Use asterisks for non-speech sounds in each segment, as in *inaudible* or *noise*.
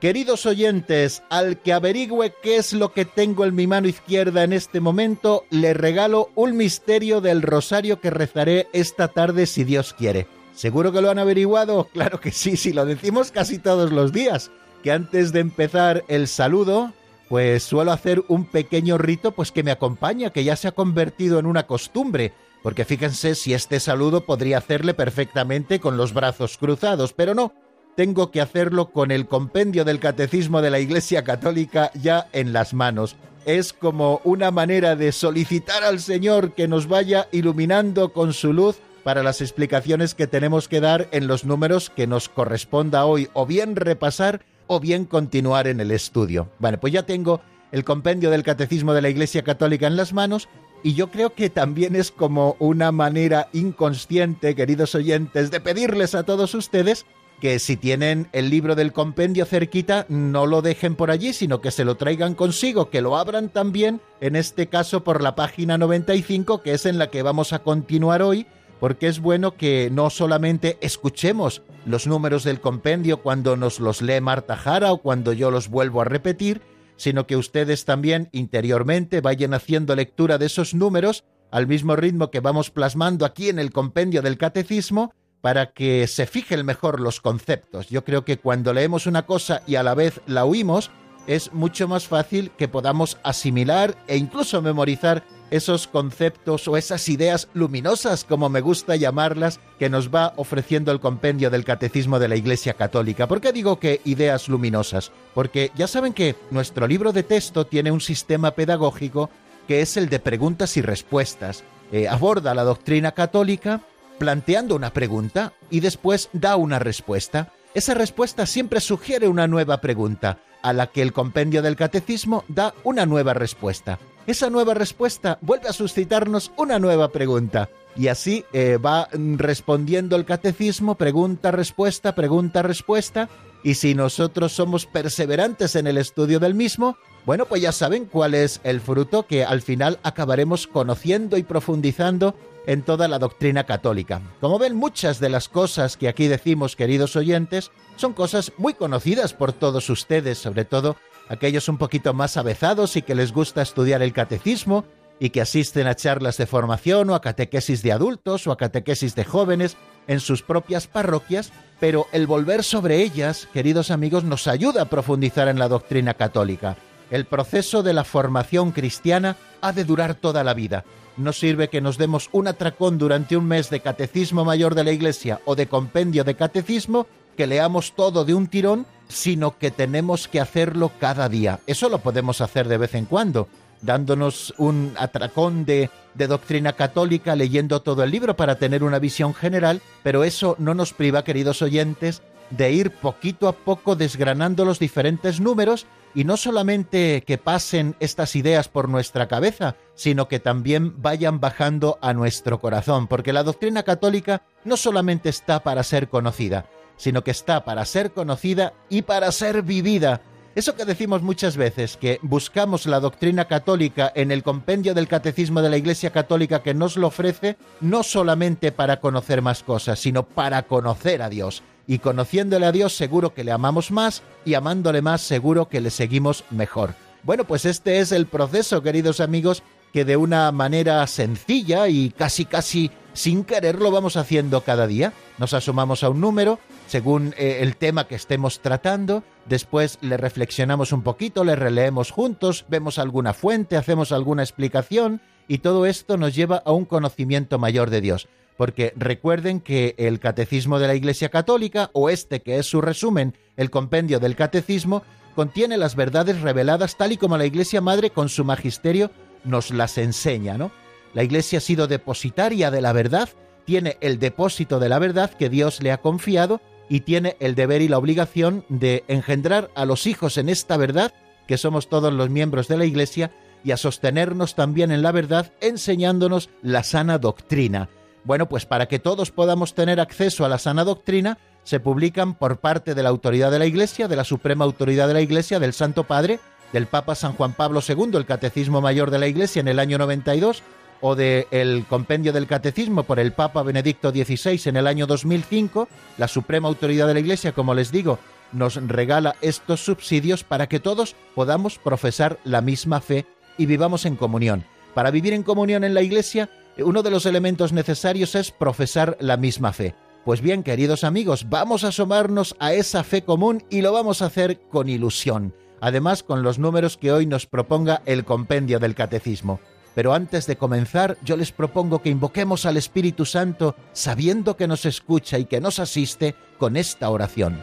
Queridos oyentes, al que averigüe qué es lo que tengo en mi mano izquierda en este momento, le regalo un misterio del rosario que rezaré esta tarde si Dios quiere. ¿Seguro que lo han averiguado? *laughs* Claro que sí, si lo decimos casi todos los días, que antes de empezar el saludo, pues suelo hacer un pequeño rito pues que me acompaña, que ya se ha convertido en una costumbre, porque fíjense si este saludo podría hacerle perfectamente con los brazos cruzados, pero no, tengo que hacerlo con el compendio del Catecismo de la Iglesia Católica ya en las manos. Es como una manera de solicitar al Señor que nos vaya iluminando con su luz para las explicaciones que tenemos que dar en los números que nos corresponda hoy o bien repasar o bien continuar en el estudio. Bueno, pues ya tengo el compendio del Catecismo de la Iglesia Católica en las manos y yo creo que también es como una manera inconsciente, queridos oyentes, de pedirles a todos ustedes que si tienen el libro del compendio cerquita, no lo dejen por allí, sino que se lo traigan consigo, que lo abran también, en este caso por la página 95, que es en la que vamos a continuar hoy, porque es bueno que no solamente escuchemos los números del compendio cuando nos los lee Marta Jara o cuando yo los vuelvo a repetir, sino que ustedes también interiormente vayan haciendo lectura de esos números al mismo ritmo que vamos plasmando aquí en el compendio del catecismo para que se fijen mejor los conceptos. Yo creo que cuando leemos una cosa y a la vez la oímos, es mucho más fácil que podamos asimilar e incluso memorizar esos conceptos o esas ideas luminosas, como me gusta llamarlas, que nos va ofreciendo el compendio del Catecismo de la Iglesia Católica. ¿Por qué digo que ideas luminosas? Porque ya saben que nuestro libro de texto tiene un sistema pedagógico que es el de preguntas y respuestas. Eh, aborda la doctrina católica planteando una pregunta y después da una respuesta. Esa respuesta siempre sugiere una nueva pregunta, a la que el compendio del catecismo da una nueva respuesta. Esa nueva respuesta vuelve a suscitarnos una nueva pregunta. Y así eh, va respondiendo el catecismo, pregunta, respuesta, pregunta, respuesta. Y si nosotros somos perseverantes en el estudio del mismo, bueno, pues ya saben cuál es el fruto que al final acabaremos conociendo y profundizando en toda la doctrina católica. Como ven, muchas de las cosas que aquí decimos, queridos oyentes, son cosas muy conocidas por todos ustedes, sobre todo aquellos un poquito más avezados y que les gusta estudiar el catecismo y que asisten a charlas de formación o a catequesis de adultos o a catequesis de jóvenes en sus propias parroquias, pero el volver sobre ellas, queridos amigos, nos ayuda a profundizar en la doctrina católica. El proceso de la formación cristiana ha de durar toda la vida no sirve que nos demos un atracón durante un mes de catecismo mayor de la Iglesia o de compendio de catecismo, que leamos todo de un tirón, sino que tenemos que hacerlo cada día. Eso lo podemos hacer de vez en cuando, dándonos un atracón de, doctrina católica, leyendo todo el libro para tener una visión general, pero eso no nos priva, queridos oyentes, de ir poquito a poco desgranando los diferentes números y no solamente que pasen estas ideas por nuestra cabeza, sino que también vayan bajando a nuestro corazón, porque la doctrina católica no solamente está para ser conocida, sino que está para ser conocida y para ser vivida. Eso que decimos muchas veces, que buscamos la doctrina católica en el compendio del catecismo de la Iglesia Católica que nos lo ofrece, no solamente para conocer más cosas, sino para conocer a Dios y conociéndole a Dios seguro que le amamos más y amándole más seguro que le seguimos mejor. Bueno, pues este es el proceso, queridos amigos, que de una manera sencilla y casi casi sin quererlo vamos haciendo cada día. Nos asomamos a un número según eh, el tema que estemos tratando, después le reflexionamos un poquito, le releemos juntos, vemos alguna fuente, hacemos alguna explicación y todo esto nos lleva a un conocimiento mayor de Dios. Porque recuerden que el Catecismo de la Iglesia Católica, o este que es su resumen, el compendio del Catecismo, contiene las verdades reveladas tal y como la Iglesia Madre con su magisterio nos las enseña, ¿no? La Iglesia ha sido depositaria de la verdad, tiene el depósito de la verdad que Dios le ha confiado y tiene el deber y la obligación de engendrar a los hijos en esta verdad, que somos todos los miembros de la Iglesia, y a sostenernos también en la verdad, enseñándonos la sana doctrina. Bueno, pues para que todos podamos tener acceso a la sana doctrina, se publican por parte de la autoridad de la Iglesia, de la suprema autoridad de la Iglesia, del Santo Padre, del Papa San Juan Pablo II, el Catecismo Mayor de la Iglesia en el año 92, o del Compendio del Catecismo por el Papa Benedicto XVI en el año 2005, la suprema autoridad de la Iglesia, como les digo, nos regala estos subsidios para que todos podamos profesar la misma fe y vivamos en comunión. Para vivir en comunión en la Iglesia uno de los elementos necesarios es profesar la misma fe. Pues bien, queridos amigos, vamos a asomarnos a esa fe común y lo vamos a hacer con ilusión, además con los números que hoy nos proponga el compendio del catecismo. Pero antes de comenzar, yo les propongo que invoquemos al Espíritu Santo sabiendo que nos escucha y que nos asiste con esta oración.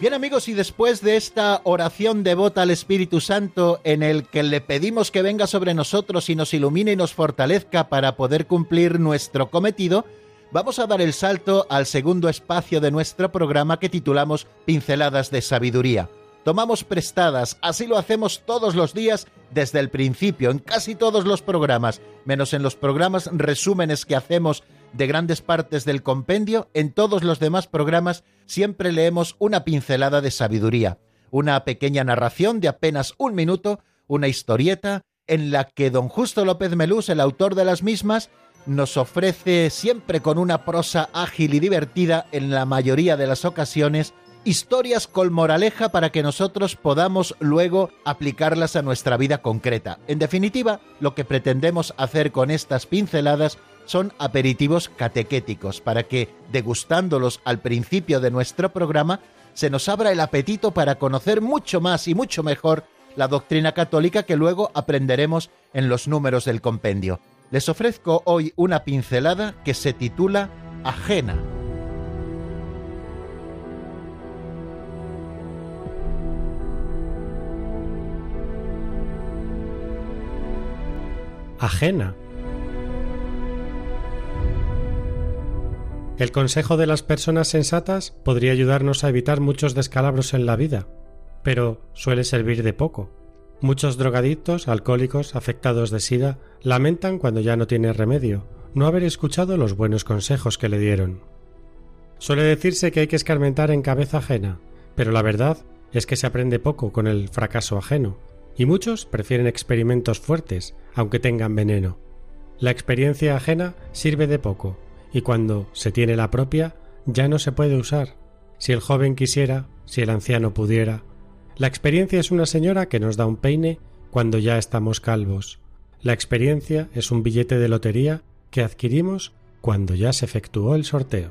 Bien amigos, y después de esta oración devota al Espíritu Santo en el que le pedimos que venga sobre nosotros y nos ilumine y nos fortalezca para poder cumplir nuestro cometido, vamos a dar el salto al segundo espacio de nuestro programa que titulamos Pinceladas de Sabiduría. Tomamos prestadas, así lo hacemos todos los días desde el principio, en casi todos los programas, menos en los programas resúmenes que hacemos de grandes partes del compendio, en todos los demás programas siempre leemos una pincelada de sabiduría, una pequeña narración de apenas un minuto, una historieta, en la que don Justo López Melús, el autor de las mismas, nos ofrece siempre con una prosa ágil y divertida en la mayoría de las ocasiones historias con moraleja para que nosotros podamos luego aplicarlas a nuestra vida concreta. En definitiva, lo que pretendemos hacer con estas pinceladas son aperitivos catequéticos para que, degustándolos al principio de nuestro programa, se nos abra el apetito para conocer mucho más y mucho mejor la doctrina católica que luego aprenderemos en los números del compendio. Les ofrezco hoy una pincelada que se titula Ajena. Ajena El consejo de las personas sensatas podría ayudarnos a evitar muchos descalabros en la vida, pero suele servir de poco. Muchos drogadictos, alcohólicos, afectados de sida, lamentan cuando ya no tiene remedio, no haber escuchado los buenos consejos que le dieron. Suele decirse que hay que escarmentar en cabeza ajena, pero la verdad es que se aprende poco con el fracaso ajeno, y muchos prefieren experimentos fuertes, aunque tengan veneno. La experiencia ajena sirve de poco, y cuando se tiene la propia ya no se puede usar. Si el joven quisiera, si el anciano pudiera. La experiencia es una señora que nos da un peine cuando ya estamos calvos. La experiencia es un billete de lotería que adquirimos cuando ya se efectuó el sorteo.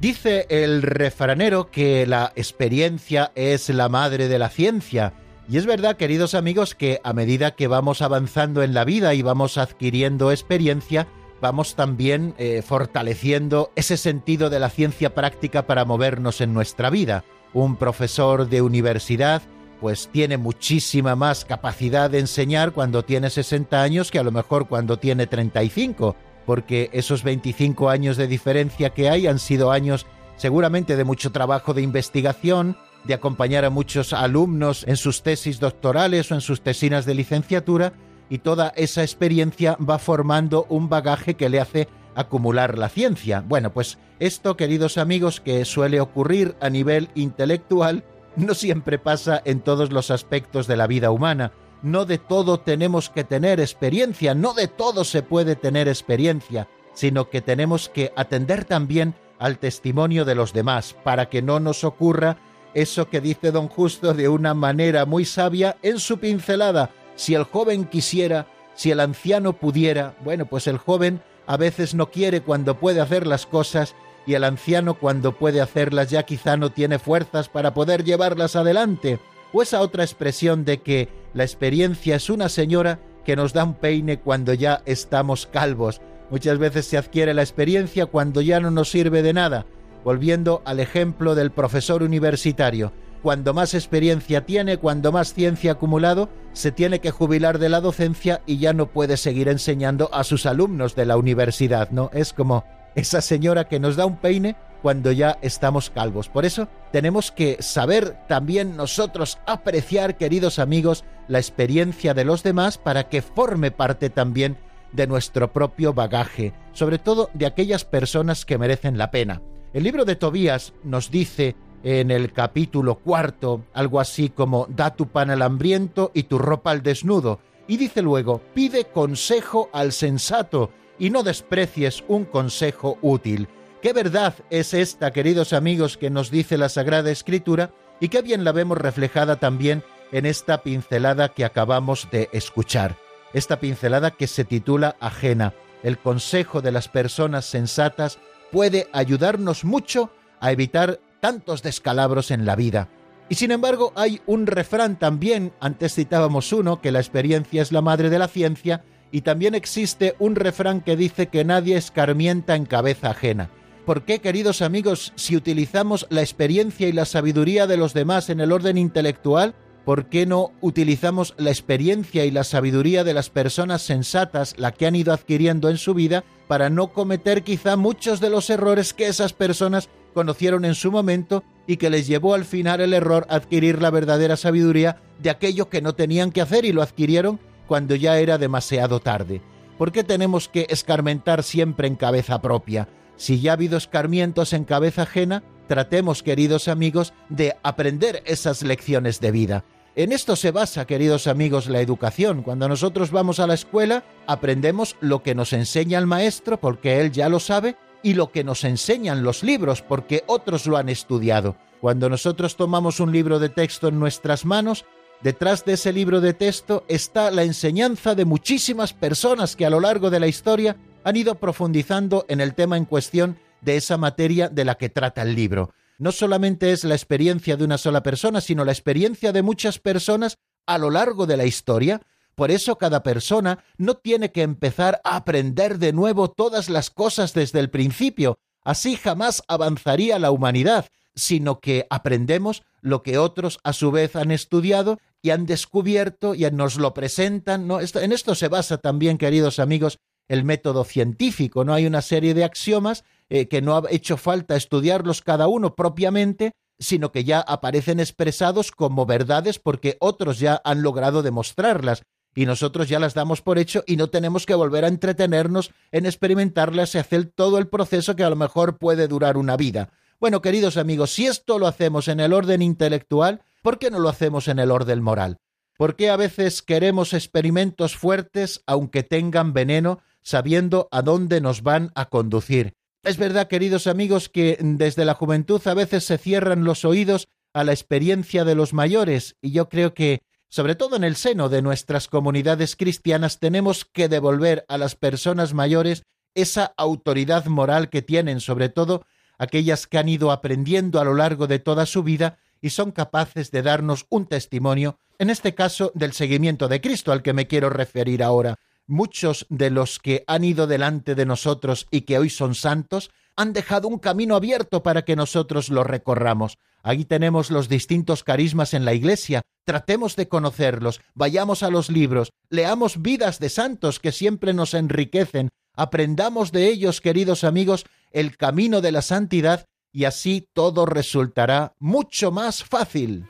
Dice el refranero que la experiencia es la madre de la ciencia y es verdad, queridos amigos, que a medida que vamos avanzando en la vida y vamos adquiriendo experiencia, vamos también eh, fortaleciendo ese sentido de la ciencia práctica para movernos en nuestra vida. Un profesor de universidad pues tiene muchísima más capacidad de enseñar cuando tiene 60 años que a lo mejor cuando tiene 35 porque esos 25 años de diferencia que hay han sido años seguramente de mucho trabajo de investigación, de acompañar a muchos alumnos en sus tesis doctorales o en sus tesinas de licenciatura, y toda esa experiencia va formando un bagaje que le hace acumular la ciencia. Bueno, pues esto, queridos amigos, que suele ocurrir a nivel intelectual, no siempre pasa en todos los aspectos de la vida humana. No de todo tenemos que tener experiencia, no de todo se puede tener experiencia, sino que tenemos que atender también al testimonio de los demás, para que no nos ocurra eso que dice don Justo de una manera muy sabia en su pincelada. Si el joven quisiera, si el anciano pudiera, bueno, pues el joven a veces no quiere cuando puede hacer las cosas y el anciano cuando puede hacerlas ya quizá no tiene fuerzas para poder llevarlas adelante. O esa otra expresión de que la experiencia es una señora que nos da un peine cuando ya estamos calvos. Muchas veces se adquiere la experiencia cuando ya no nos sirve de nada. Volviendo al ejemplo del profesor universitario. Cuando más experiencia tiene, cuando más ciencia acumulado, se tiene que jubilar de la docencia y ya no puede seguir enseñando a sus alumnos de la universidad, ¿no? Es como esa señora que nos da un peine cuando ya estamos calvos. Por eso tenemos que saber también nosotros apreciar, queridos amigos, la experiencia de los demás para que forme parte también de nuestro propio bagaje, sobre todo de aquellas personas que merecen la pena. El libro de Tobías nos dice en el capítulo cuarto algo así como da tu pan al hambriento y tu ropa al desnudo, y dice luego pide consejo al sensato y no desprecies un consejo útil. Qué verdad es esta, queridos amigos, que nos dice la Sagrada Escritura y qué bien la vemos reflejada también en esta pincelada que acabamos de escuchar. Esta pincelada que se titula Ajena. El consejo de las personas sensatas puede ayudarnos mucho a evitar tantos descalabros en la vida. Y sin embargo hay un refrán también, antes citábamos uno, que la experiencia es la madre de la ciencia, y también existe un refrán que dice que nadie escarmienta en cabeza ajena. ¿Por qué, queridos amigos, si utilizamos la experiencia y la sabiduría de los demás en el orden intelectual, ¿por qué no utilizamos la experiencia y la sabiduría de las personas sensatas, la que han ido adquiriendo en su vida, para no cometer quizá muchos de los errores que esas personas conocieron en su momento y que les llevó al final el error adquirir la verdadera sabiduría de aquello que no tenían que hacer y lo adquirieron cuando ya era demasiado tarde. ¿Por qué tenemos que escarmentar siempre en cabeza propia? Si ya ha habido escarmientos en cabeza ajena, tratemos, queridos amigos, de aprender esas lecciones de vida. En esto se basa, queridos amigos, la educación. Cuando nosotros vamos a la escuela, aprendemos lo que nos enseña el maestro, porque él ya lo sabe, y lo que nos enseñan los libros, porque otros lo han estudiado. Cuando nosotros tomamos un libro de texto en nuestras manos, Detrás de ese libro de texto está la enseñanza de muchísimas personas que a lo largo de la historia han ido profundizando en el tema en cuestión de esa materia de la que trata el libro. No solamente es la experiencia de una sola persona, sino la experiencia de muchas personas a lo largo de la historia. Por eso cada persona no tiene que empezar a aprender de nuevo todas las cosas desde el principio. Así jamás avanzaría la humanidad, sino que aprendemos lo que otros a su vez han estudiado y han descubierto y nos lo presentan. ¿no? en esto se basa también, queridos amigos, el método científico. No hay una serie de axiomas eh, que no ha hecho falta estudiarlos cada uno propiamente, sino que ya aparecen expresados como verdades porque otros ya han logrado demostrarlas y nosotros ya las damos por hecho y no tenemos que volver a entretenernos en experimentarlas y hacer todo el proceso que a lo mejor puede durar una vida. Bueno, queridos amigos, si esto lo hacemos en el orden intelectual, ¿por qué no lo hacemos en el orden moral? ¿Por qué a veces queremos experimentos fuertes aunque tengan veneno, sabiendo a dónde nos van a conducir? Es verdad, queridos amigos, que desde la juventud a veces se cierran los oídos a la experiencia de los mayores, y yo creo que, sobre todo en el seno de nuestras comunidades cristianas, tenemos que devolver a las personas mayores esa autoridad moral que tienen, sobre todo aquellas que han ido aprendiendo a lo largo de toda su vida y son capaces de darnos un testimonio, en este caso del seguimiento de Cristo al que me quiero referir ahora. Muchos de los que han ido delante de nosotros y que hoy son santos han dejado un camino abierto para que nosotros lo recorramos. Ahí tenemos los distintos carismas en la Iglesia. Tratemos de conocerlos, vayamos a los libros, leamos vidas de santos que siempre nos enriquecen aprendamos de ellos, queridos amigos, el camino de la santidad y así todo resultará mucho más fácil.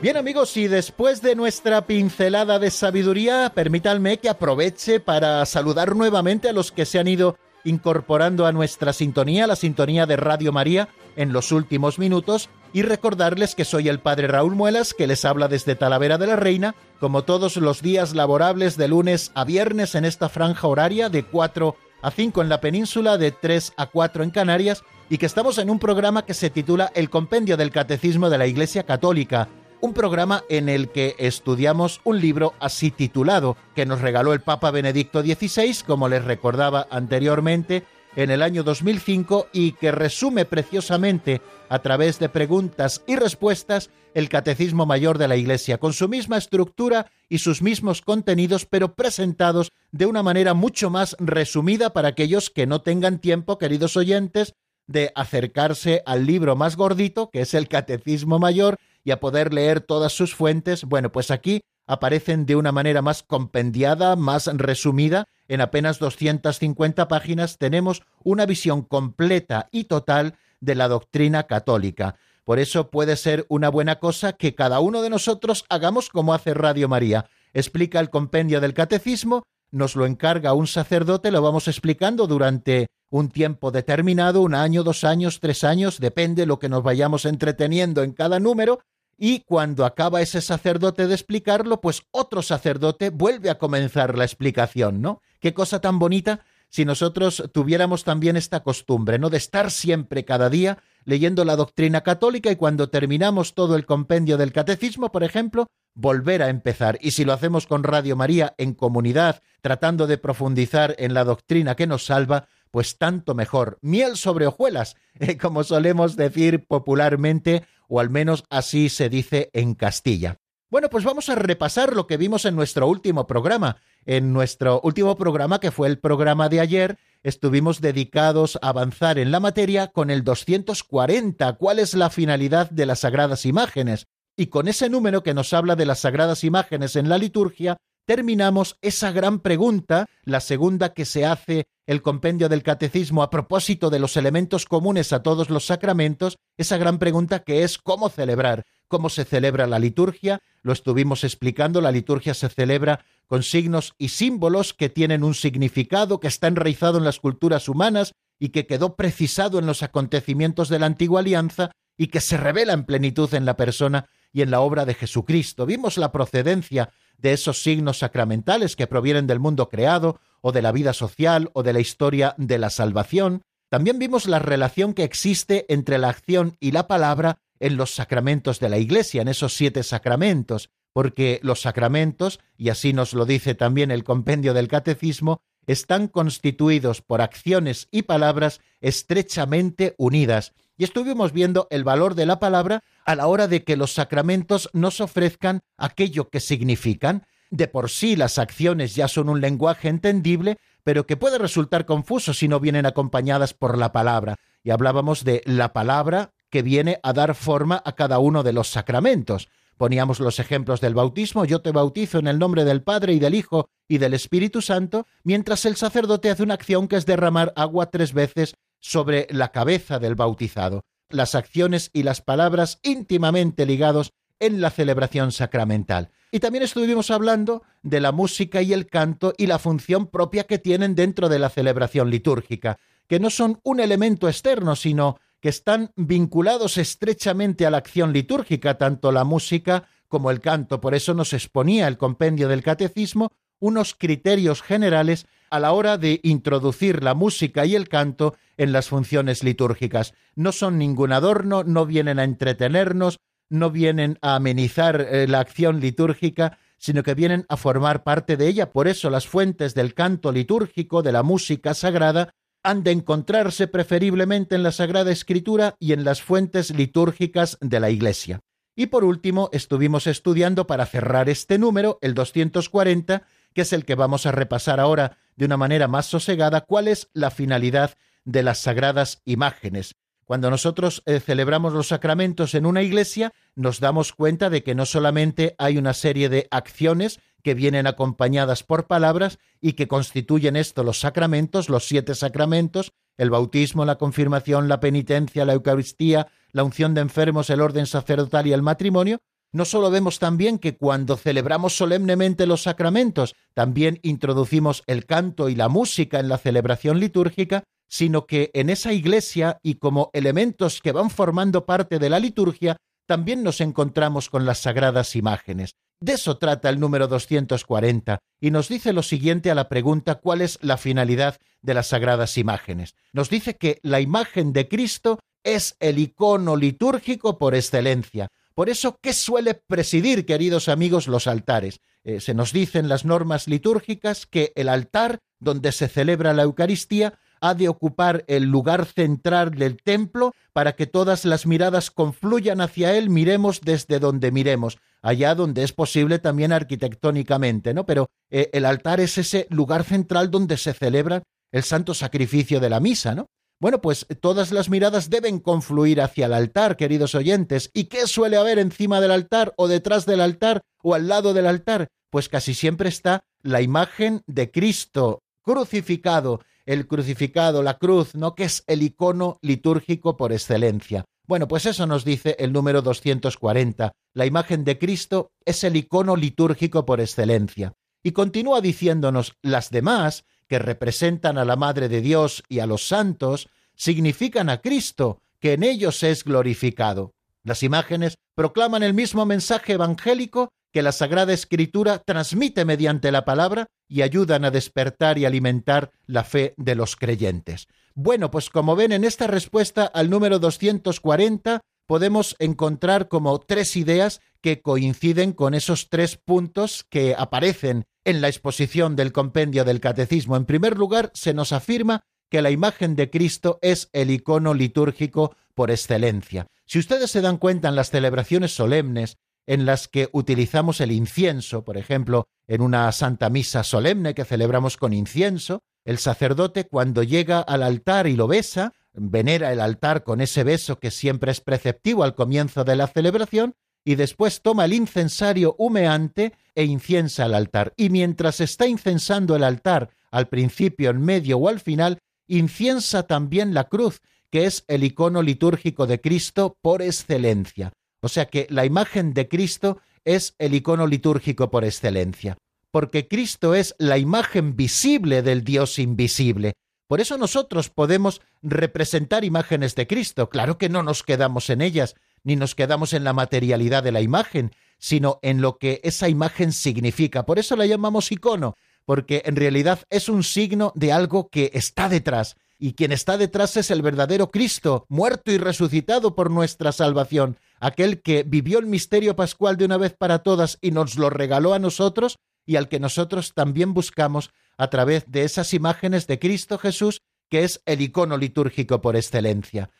Bien amigos, y después de nuestra pincelada de sabiduría, permítanme que aproveche para saludar nuevamente a los que se han ido incorporando a nuestra sintonía, la sintonía de Radio María, en los últimos minutos, y recordarles que soy el Padre Raúl Muelas, que les habla desde Talavera de la Reina, como todos los días laborables de lunes a viernes en esta franja horaria de 4 a 5 en la península, de 3 a 4 en Canarias, y que estamos en un programa que se titula El Compendio del Catecismo de la Iglesia Católica un programa en el que estudiamos un libro así titulado, que nos regaló el Papa Benedicto XVI, como les recordaba anteriormente, en el año 2005 y que resume preciosamente a través de preguntas y respuestas el Catecismo Mayor de la Iglesia, con su misma estructura y sus mismos contenidos, pero presentados de una manera mucho más resumida para aquellos que no tengan tiempo, queridos oyentes, de acercarse al libro más gordito, que es el Catecismo Mayor, y a poder leer todas sus fuentes, bueno, pues aquí aparecen de una manera más compendiada, más resumida. En apenas 250 páginas tenemos una visión completa y total de la doctrina católica. Por eso puede ser una buena cosa que cada uno de nosotros hagamos como hace Radio María. Explica el compendio del catecismo, nos lo encarga un sacerdote, lo vamos explicando durante un tiempo determinado, un año, dos años, tres años, depende lo que nos vayamos entreteniendo en cada número, y cuando acaba ese sacerdote de explicarlo, pues otro sacerdote vuelve a comenzar la explicación, ¿no? Qué cosa tan bonita si nosotros tuviéramos también esta costumbre, ¿no? De estar siempre cada día leyendo la doctrina católica y cuando terminamos todo el compendio del catecismo, por ejemplo, volver a empezar. Y si lo hacemos con Radio María en comunidad, tratando de profundizar en la doctrina que nos salva, pues tanto mejor. Miel sobre hojuelas, *laughs* eh, como solemos decir popularmente, o al menos así se dice en Castilla. Bueno, pues vamos a repasar lo que vimos en nuestro último programa. En nuestro último programa, que fue el programa de ayer, estuvimos dedicados a avanzar en la materia con el 240, cuál es la finalidad de las sagradas imágenes. Y con ese número que nos habla de las sagradas imágenes en la liturgia, terminamos esa gran pregunta, la segunda que se hace el compendio del catecismo a propósito de los elementos comunes a todos los sacramentos, esa gran pregunta que es cómo celebrar, cómo se celebra la liturgia, lo estuvimos explicando, la liturgia se celebra con signos y símbolos que tienen un significado que está enraizado en las culturas humanas y que quedó precisado en los acontecimientos de la antigua alianza y que se revela en plenitud en la persona y en la obra de Jesucristo. Vimos la procedencia de esos signos sacramentales que provienen del mundo creado, o de la vida social, o de la historia de la salvación. También vimos la relación que existe entre la acción y la palabra en los sacramentos de la Iglesia, en esos siete sacramentos, porque los sacramentos, y así nos lo dice también el compendio del Catecismo, están constituidos por acciones y palabras estrechamente unidas. Y estuvimos viendo el valor de la palabra a la hora de que los sacramentos nos ofrezcan aquello que significan. De por sí las acciones ya son un lenguaje entendible, pero que puede resultar confuso si no vienen acompañadas por la palabra. Y hablábamos de la palabra que viene a dar forma a cada uno de los sacramentos. Poníamos los ejemplos del bautismo, yo te bautizo en el nombre del Padre y del Hijo y del Espíritu Santo, mientras el sacerdote hace una acción que es derramar agua tres veces sobre la cabeza del bautizado las acciones y las palabras íntimamente ligados en la celebración sacramental. Y también estuvimos hablando de la música y el canto y la función propia que tienen dentro de la celebración litúrgica, que no son un elemento externo, sino que están vinculados estrechamente a la acción litúrgica, tanto la música como el canto. Por eso nos exponía el compendio del catecismo unos criterios generales a la hora de introducir la música y el canto en las funciones litúrgicas. No son ningún adorno, no vienen a entretenernos, no vienen a amenizar eh, la acción litúrgica, sino que vienen a formar parte de ella. Por eso las fuentes del canto litúrgico, de la música sagrada, han de encontrarse preferiblemente en la Sagrada Escritura y en las fuentes litúrgicas de la Iglesia. Y por último, estuvimos estudiando para cerrar este número, el 240, que es el que vamos a repasar ahora de una manera más sosegada, cuál es la finalidad de las sagradas imágenes. Cuando nosotros eh, celebramos los sacramentos en una iglesia, nos damos cuenta de que no solamente hay una serie de acciones que vienen acompañadas por palabras y que constituyen esto los sacramentos, los siete sacramentos, el bautismo, la confirmación, la penitencia, la Eucaristía, la unción de enfermos, el orden sacerdotal y el matrimonio, no solo vemos también que cuando celebramos solemnemente los sacramentos, también introducimos el canto y la música en la celebración litúrgica, sino que en esa iglesia y como elementos que van formando parte de la liturgia, también nos encontramos con las sagradas imágenes. De eso trata el número 240 y nos dice lo siguiente a la pregunta ¿cuál es la finalidad de las sagradas imágenes? Nos dice que la imagen de Cristo es el icono litúrgico por excelencia. Por eso, ¿qué suele presidir, queridos amigos, los altares? Eh, se nos dice en las normas litúrgicas que el altar donde se celebra la Eucaristía ha de ocupar el lugar central del templo para que todas las miradas confluyan hacia él, miremos desde donde miremos, allá donde es posible también arquitectónicamente, ¿no? Pero eh, el altar es ese lugar central donde se celebra el santo sacrificio de la misa, ¿no? Bueno, pues todas las miradas deben confluir hacia el altar, queridos oyentes. ¿Y qué suele haber encima del altar o detrás del altar o al lado del altar? Pues casi siempre está la imagen de Cristo crucificado, el crucificado, la cruz, ¿no? Que es el icono litúrgico por excelencia. Bueno, pues eso nos dice el número 240. La imagen de Cristo es el icono litúrgico por excelencia. Y continúa diciéndonos las demás que representan a la Madre de Dios y a los santos, significan a Cristo, que en ellos es glorificado. Las imágenes proclaman el mismo mensaje evangélico que la Sagrada Escritura transmite mediante la palabra y ayudan a despertar y alimentar la fe de los creyentes. Bueno, pues como ven en esta respuesta al número 240 podemos encontrar como tres ideas que coinciden con esos tres puntos que aparecen en la exposición del compendio del catecismo. En primer lugar, se nos afirma que la imagen de Cristo es el icono litúrgico por excelencia. Si ustedes se dan cuenta en las celebraciones solemnes en las que utilizamos el incienso, por ejemplo, en una santa misa solemne que celebramos con incienso, el sacerdote cuando llega al altar y lo besa, venera el altar con ese beso que siempre es preceptivo al comienzo de la celebración, y después toma el incensario humeante e inciensa el altar. Y mientras está incensando el altar, al principio, en medio o al final, inciensa también la cruz, que es el icono litúrgico de Cristo por excelencia. O sea que la imagen de Cristo es el icono litúrgico por excelencia, porque Cristo es la imagen visible del Dios invisible. Por eso nosotros podemos representar imágenes de Cristo. Claro que no nos quedamos en ellas, ni nos quedamos en la materialidad de la imagen, sino en lo que esa imagen significa. Por eso la llamamos icono, porque en realidad es un signo de algo que está detrás, y quien está detrás es el verdadero Cristo, muerto y resucitado por nuestra salvación, aquel que vivió el misterio pascual de una vez para todas y nos lo regaló a nosotros, y al que nosotros también buscamos a través de esas imágenes de Cristo Jesús, que es el icono litúrgico por excelencia.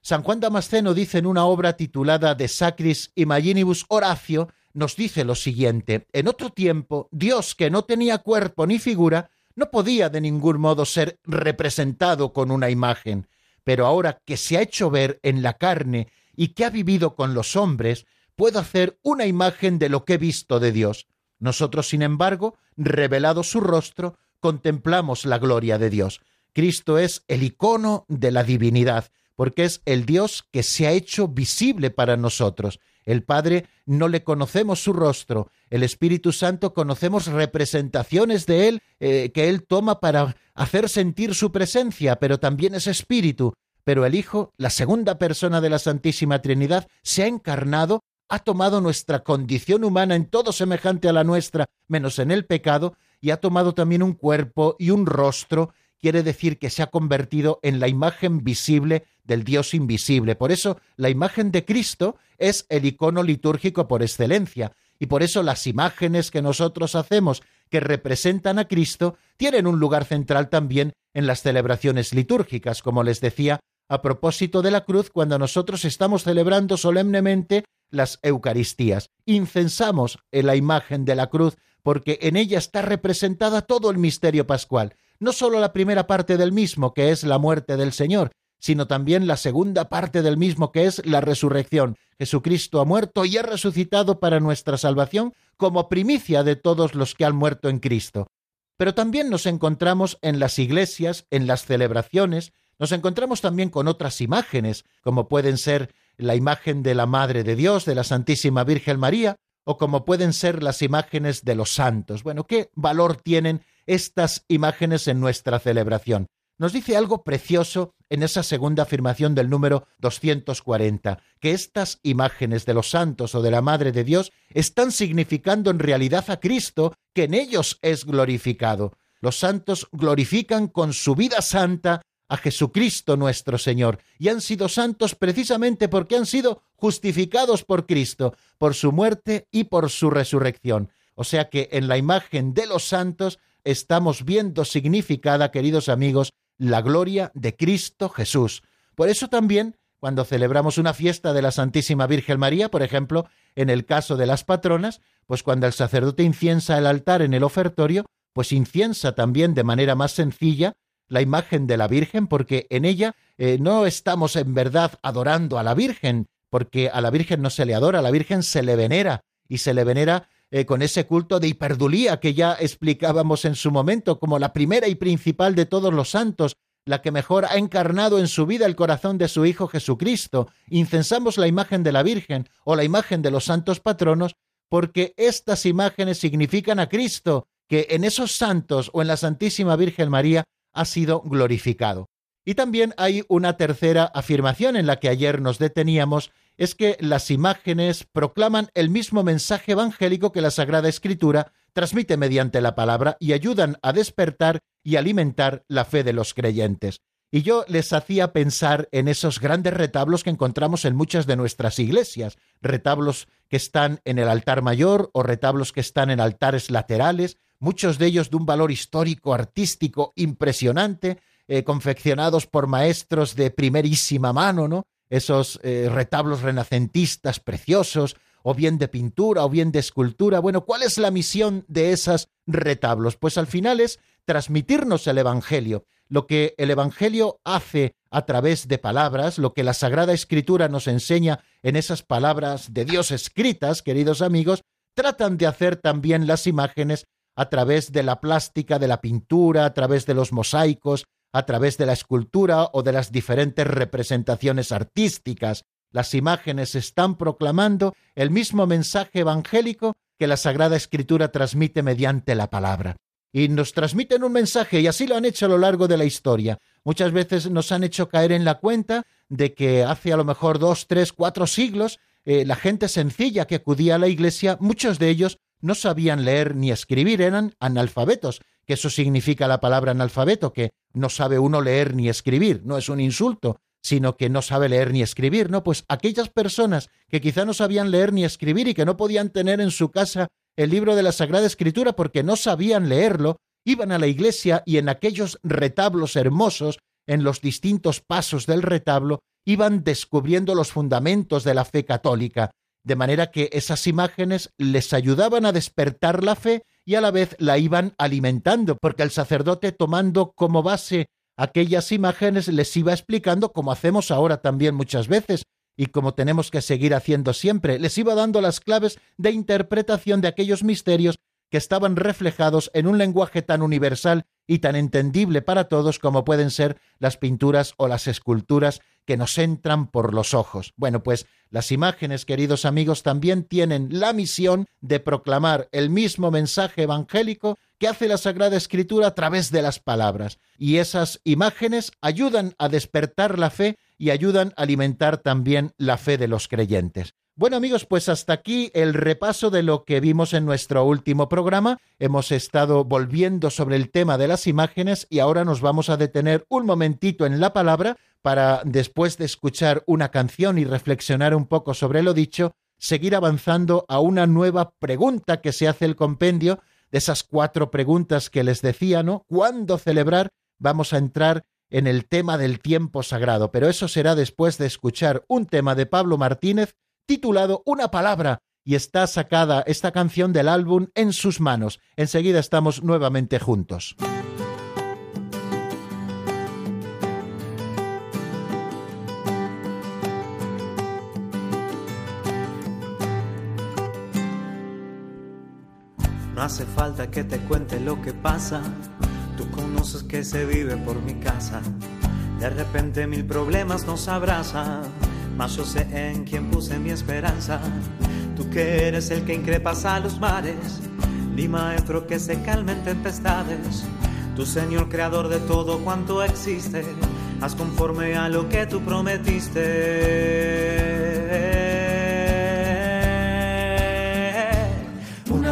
San Juan Damasceno dice en una obra titulada De Sacris Imaginibus Horacio, nos dice lo siguiente, en otro tiempo, Dios que no tenía cuerpo ni figura, no podía de ningún modo ser representado con una imagen, pero ahora que se ha hecho ver en la carne y que ha vivido con los hombres, puedo hacer una imagen de lo que he visto de Dios. Nosotros, sin embargo, revelado su rostro, contemplamos la gloria de Dios. Cristo es el icono de la divinidad, porque es el Dios que se ha hecho visible para nosotros. El Padre no le conocemos su rostro, el Espíritu Santo conocemos representaciones de Él eh, que Él toma para hacer sentir su presencia, pero también es Espíritu. Pero el Hijo, la segunda persona de la Santísima Trinidad, se ha encarnado, ha tomado nuestra condición humana en todo semejante a la nuestra, menos en el pecado, y ha tomado también un cuerpo y un rostro, quiere decir que se ha convertido en la imagen visible del Dios invisible. Por eso la imagen de Cristo es el icono litúrgico por excelencia. Y por eso las imágenes que nosotros hacemos, que representan a Cristo tienen un lugar central también en las celebraciones litúrgicas, como les decía a propósito de la cruz cuando nosotros estamos celebrando solemnemente las Eucaristías. Incensamos en la imagen de la cruz porque en ella está representada todo el misterio pascual, no solo la primera parte del mismo, que es la muerte del Señor, sino también la segunda parte del mismo, que es la resurrección. Jesucristo ha muerto y ha resucitado para nuestra salvación como primicia de todos los que han muerto en Cristo. Pero también nos encontramos en las iglesias, en las celebraciones, nos encontramos también con otras imágenes, como pueden ser la imagen de la Madre de Dios, de la Santísima Virgen María, o como pueden ser las imágenes de los santos. Bueno, ¿qué valor tienen estas imágenes en nuestra celebración? Nos dice algo precioso en esa segunda afirmación del número 240, que estas imágenes de los santos o de la Madre de Dios están significando en realidad a Cristo, que en ellos es glorificado. Los santos glorifican con su vida santa a Jesucristo nuestro Señor, y han sido santos precisamente porque han sido justificados por Cristo, por su muerte y por su resurrección. O sea que en la imagen de los santos estamos viendo significada, queridos amigos, la gloria de Cristo Jesús. Por eso también, cuando celebramos una fiesta de la Santísima Virgen María, por ejemplo, en el caso de las patronas, pues cuando el sacerdote inciensa el altar en el ofertorio, pues inciensa también de manera más sencilla la imagen de la Virgen, porque en ella eh, no estamos en verdad adorando a la Virgen, porque a la Virgen no se le adora, a la Virgen se le venera, y se le venera eh, con ese culto de hiperdulía que ya explicábamos en su momento como la primera y principal de todos los santos, la que mejor ha encarnado en su vida el corazón de su Hijo Jesucristo. Incensamos la imagen de la Virgen o la imagen de los santos patronos porque estas imágenes significan a Cristo, que en esos santos o en la Santísima Virgen María ha sido glorificado. Y también hay una tercera afirmación en la que ayer nos deteníamos, es que las imágenes proclaman el mismo mensaje evangélico que la Sagrada Escritura transmite mediante la palabra y ayudan a despertar y alimentar la fe de los creyentes. Y yo les hacía pensar en esos grandes retablos que encontramos en muchas de nuestras iglesias, retablos que están en el altar mayor o retablos que están en altares laterales, muchos de ellos de un valor histórico, artístico impresionante, eh, confeccionados por maestros de primerísima mano, ¿no? Esos eh, retablos renacentistas preciosos, o bien de pintura, o bien de escultura. Bueno, ¿cuál es la misión de esos retablos? Pues al final es transmitirnos el Evangelio. Lo que el Evangelio hace a través de palabras, lo que la Sagrada Escritura nos enseña en esas palabras de Dios escritas, queridos amigos, tratan de hacer también las imágenes a través de la plástica, de la pintura, a través de los mosaicos, a través de la escultura o de las diferentes representaciones artísticas. Las imágenes están proclamando el mismo mensaje evangélico que la Sagrada Escritura transmite mediante la palabra. Y nos transmiten un mensaje, y así lo han hecho a lo largo de la historia. Muchas veces nos han hecho caer en la cuenta de que hace a lo mejor dos, tres, cuatro siglos, eh, la gente sencilla que acudía a la iglesia, muchos de ellos no sabían leer ni escribir, eran analfabetos, que eso significa la palabra analfabeto, que no sabe uno leer ni escribir, no es un insulto, sino que no sabe leer ni escribir, ¿no? Pues aquellas personas que quizá no sabían leer ni escribir y que no podían tener en su casa el libro de la Sagrada Escritura porque no sabían leerlo, iban a la iglesia y en aquellos retablos hermosos, en los distintos pasos del retablo, iban descubriendo los fundamentos de la fe católica, de manera que esas imágenes les ayudaban a despertar la fe y a la vez la iban alimentando, porque el sacerdote tomando como base aquellas imágenes les iba explicando como hacemos ahora también muchas veces y como tenemos que seguir haciendo siempre, les iba dando las claves de interpretación de aquellos misterios que estaban reflejados en un lenguaje tan universal y tan entendible para todos como pueden ser las pinturas o las esculturas que nos entran por los ojos. Bueno, pues las imágenes, queridos amigos, también tienen la misión de proclamar el mismo mensaje evangélico que hace la Sagrada Escritura a través de las palabras. Y esas imágenes ayudan a despertar la fe y ayudan a alimentar también la fe de los creyentes. Bueno amigos, pues hasta aquí el repaso de lo que vimos en nuestro último programa. Hemos estado volviendo sobre el tema de las imágenes y ahora nos vamos a detener un momentito en la palabra para, después de escuchar una canción y reflexionar un poco sobre lo dicho, seguir avanzando a una nueva pregunta que se hace el compendio de esas cuatro preguntas que les decía, ¿no? ¿Cuándo celebrar? Vamos a entrar en el tema del tiempo sagrado, pero eso será después de escuchar un tema de Pablo Martínez titulado Una palabra, y está sacada esta canción del álbum En sus manos. Enseguida estamos nuevamente juntos. No hace falta que te cuente lo que pasa. Tú conoces que se vive por mi casa. De repente mil problemas nos abrazan. Mas yo sé en quién puse mi esperanza. Tú que eres el que increpas a los mares. Mi maestro que se calma en tempestades. Tu Señor creador de todo cuanto existe. Haz conforme a lo que tú prometiste.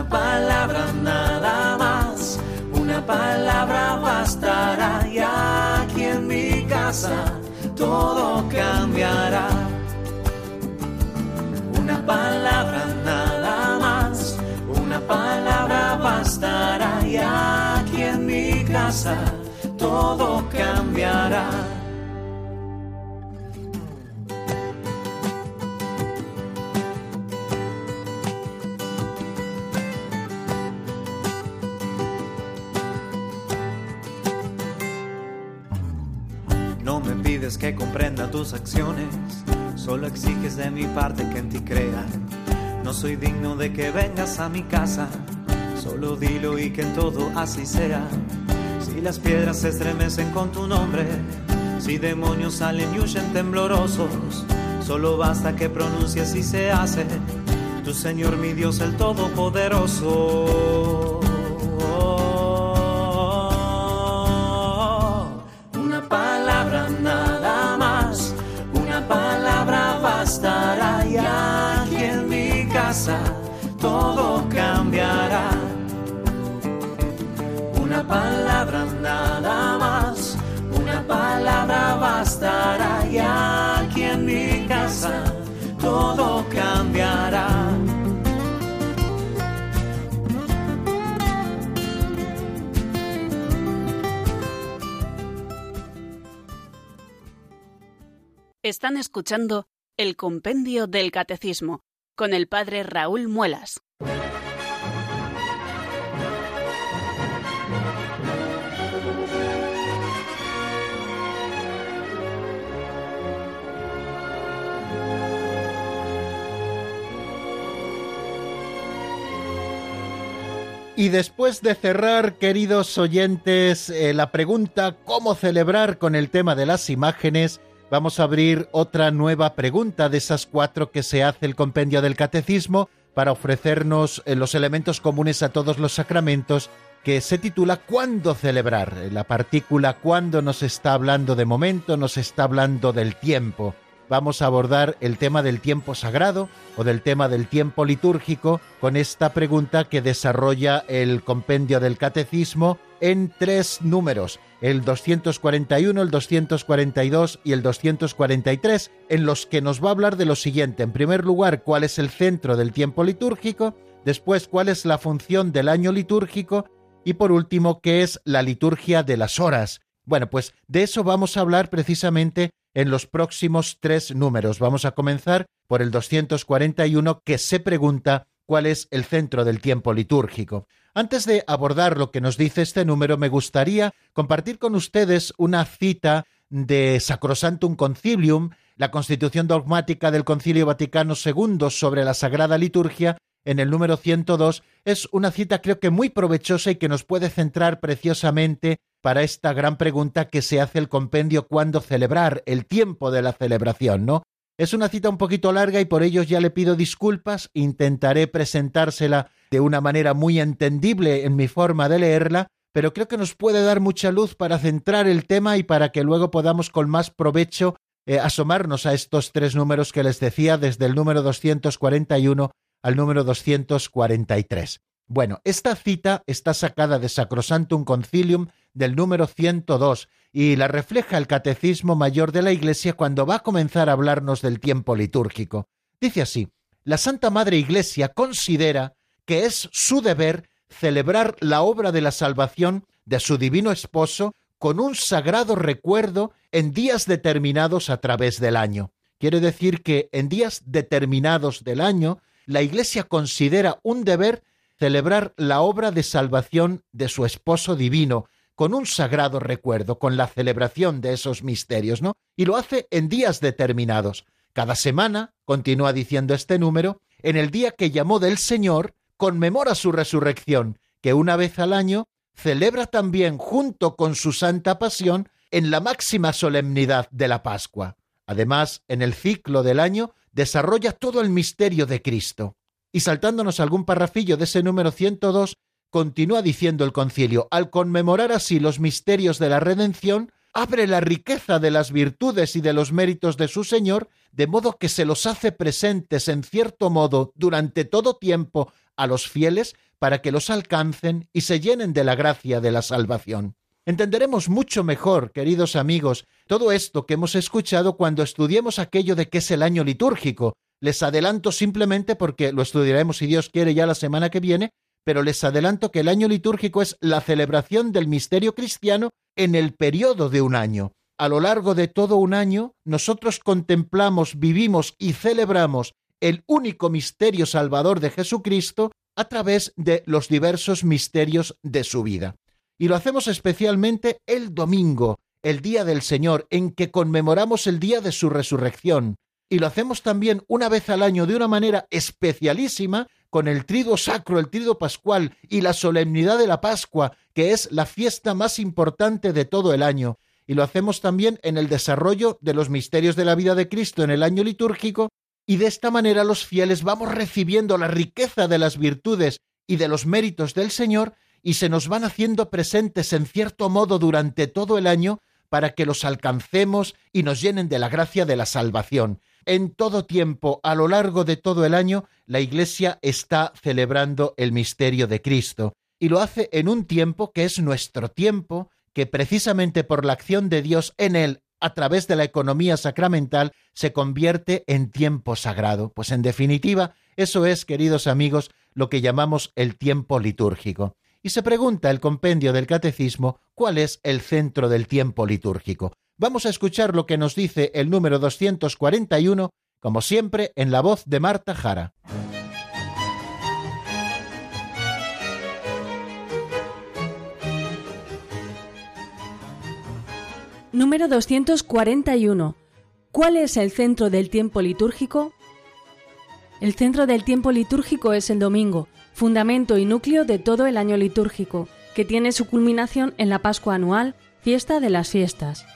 palabra nada más, una palabra bastará y aquí en mi casa todo cambiará. Una palabra nada más, una palabra bastará y aquí en mi casa todo cambiará. que comprenda tus acciones, solo exiges de mi parte que en ti crea. No soy digno de que vengas a mi casa, solo dilo y que en todo así sea. Si las piedras se estremecen con tu nombre, si demonios salen y huyen temblorosos, solo basta que pronuncies y se hace. Tu Señor mi Dios el Todopoderoso. Una palabra nada más, una palabra bastará y aquí en mi casa todo cambiará. Están escuchando el Compendio del Catecismo con el padre Raúl Muelas. Y después de cerrar, queridos oyentes, eh, la pregunta ¿cómo celebrar con el tema de las imágenes? vamos a abrir otra nueva pregunta de esas cuatro que se hace el compendio del catecismo para ofrecernos eh, los elementos comunes a todos los sacramentos que se titula ¿Cuándo celebrar? La partícula ¿cuándo nos está hablando de momento? Nos está hablando del tiempo. Vamos a abordar el tema del tiempo sagrado o del tema del tiempo litúrgico con esta pregunta que desarrolla el compendio del catecismo en tres números el 241, el 242 y el 243, en los que nos va a hablar de lo siguiente. En primer lugar, cuál es el centro del tiempo litúrgico, después cuál es la función del año litúrgico y por último, qué es la liturgia de las horas. Bueno, pues de eso vamos a hablar precisamente en los próximos tres números. Vamos a comenzar por el 241 que se pregunta cuál es el centro del tiempo litúrgico. Antes de abordar lo que nos dice este número, me gustaría compartir con ustedes una cita de Sacrosantum Concilium, la constitución dogmática del Concilio Vaticano II sobre la Sagrada Liturgia, en el número 102, es una cita creo que muy provechosa y que nos puede centrar preciosamente para esta gran pregunta que se hace el compendio cuándo celebrar, el tiempo de la celebración, ¿no? Es una cita un poquito larga y por ello ya le pido disculpas, intentaré presentársela de una manera muy entendible en mi forma de leerla, pero creo que nos puede dar mucha luz para centrar el tema y para que luego podamos con más provecho eh, asomarnos a estos tres números que les decía desde el número 241 al número 243. Bueno, esta cita está sacada de Sacrosantum Concilium del número 102 y la refleja el Catecismo Mayor de la Iglesia cuando va a comenzar a hablarnos del tiempo litúrgico. Dice así, la Santa Madre Iglesia considera que es su deber celebrar la obra de la salvación de su divino esposo con un sagrado recuerdo en días determinados a través del año. Quiere decir que en días determinados del año la Iglesia considera un deber celebrar la obra de salvación de su esposo divino con un sagrado recuerdo, con la celebración de esos misterios, ¿no? Y lo hace en días determinados. Cada semana, continúa diciendo este número, en el día que llamó del Señor, conmemora su resurrección, que una vez al año celebra también junto con su santa pasión en la máxima solemnidad de la Pascua. Además, en el ciclo del año desarrolla todo el misterio de Cristo. Y saltándonos algún parrafillo de ese número 102, continúa diciendo el concilio, al conmemorar así los misterios de la redención, abre la riqueza de las virtudes y de los méritos de su Señor, de modo que se los hace presentes en cierto modo durante todo tiempo a los fieles para que los alcancen y se llenen de la gracia de la salvación. Entenderemos mucho mejor, queridos amigos, todo esto que hemos escuchado cuando estudiemos aquello de qué es el año litúrgico. Les adelanto simplemente porque lo estudiaremos si Dios quiere ya la semana que viene, pero les adelanto que el año litúrgico es la celebración del misterio cristiano en el periodo de un año. A lo largo de todo un año, nosotros contemplamos, vivimos y celebramos el único misterio salvador de Jesucristo a través de los diversos misterios de su vida. Y lo hacemos especialmente el domingo, el día del Señor, en que conmemoramos el día de su resurrección. Y lo hacemos también una vez al año de una manera especialísima con el trido sacro, el trido pascual y la solemnidad de la Pascua, que es la fiesta más importante de todo el año. Y lo hacemos también en el desarrollo de los misterios de la vida de Cristo en el año litúrgico y de esta manera los fieles vamos recibiendo la riqueza de las virtudes y de los méritos del Señor y se nos van haciendo presentes en cierto modo durante todo el año para que los alcancemos y nos llenen de la gracia de la salvación. En todo tiempo, a lo largo de todo el año, la Iglesia está celebrando el misterio de Cristo y lo hace en un tiempo que es nuestro tiempo, que precisamente por la acción de Dios en él a través de la economía sacramental se convierte en tiempo sagrado. Pues en definitiva, eso es, queridos amigos, lo que llamamos el tiempo litúrgico. Y se pregunta el compendio del catecismo cuál es el centro del tiempo litúrgico. Vamos a escuchar lo que nos dice el número 241, como siempre, en la voz de Marta Jara. Número 241. ¿Cuál es el centro del tiempo litúrgico? El centro del tiempo litúrgico es el domingo, fundamento y núcleo de todo el año litúrgico, que tiene su culminación en la Pascua anual, fiesta de las fiestas.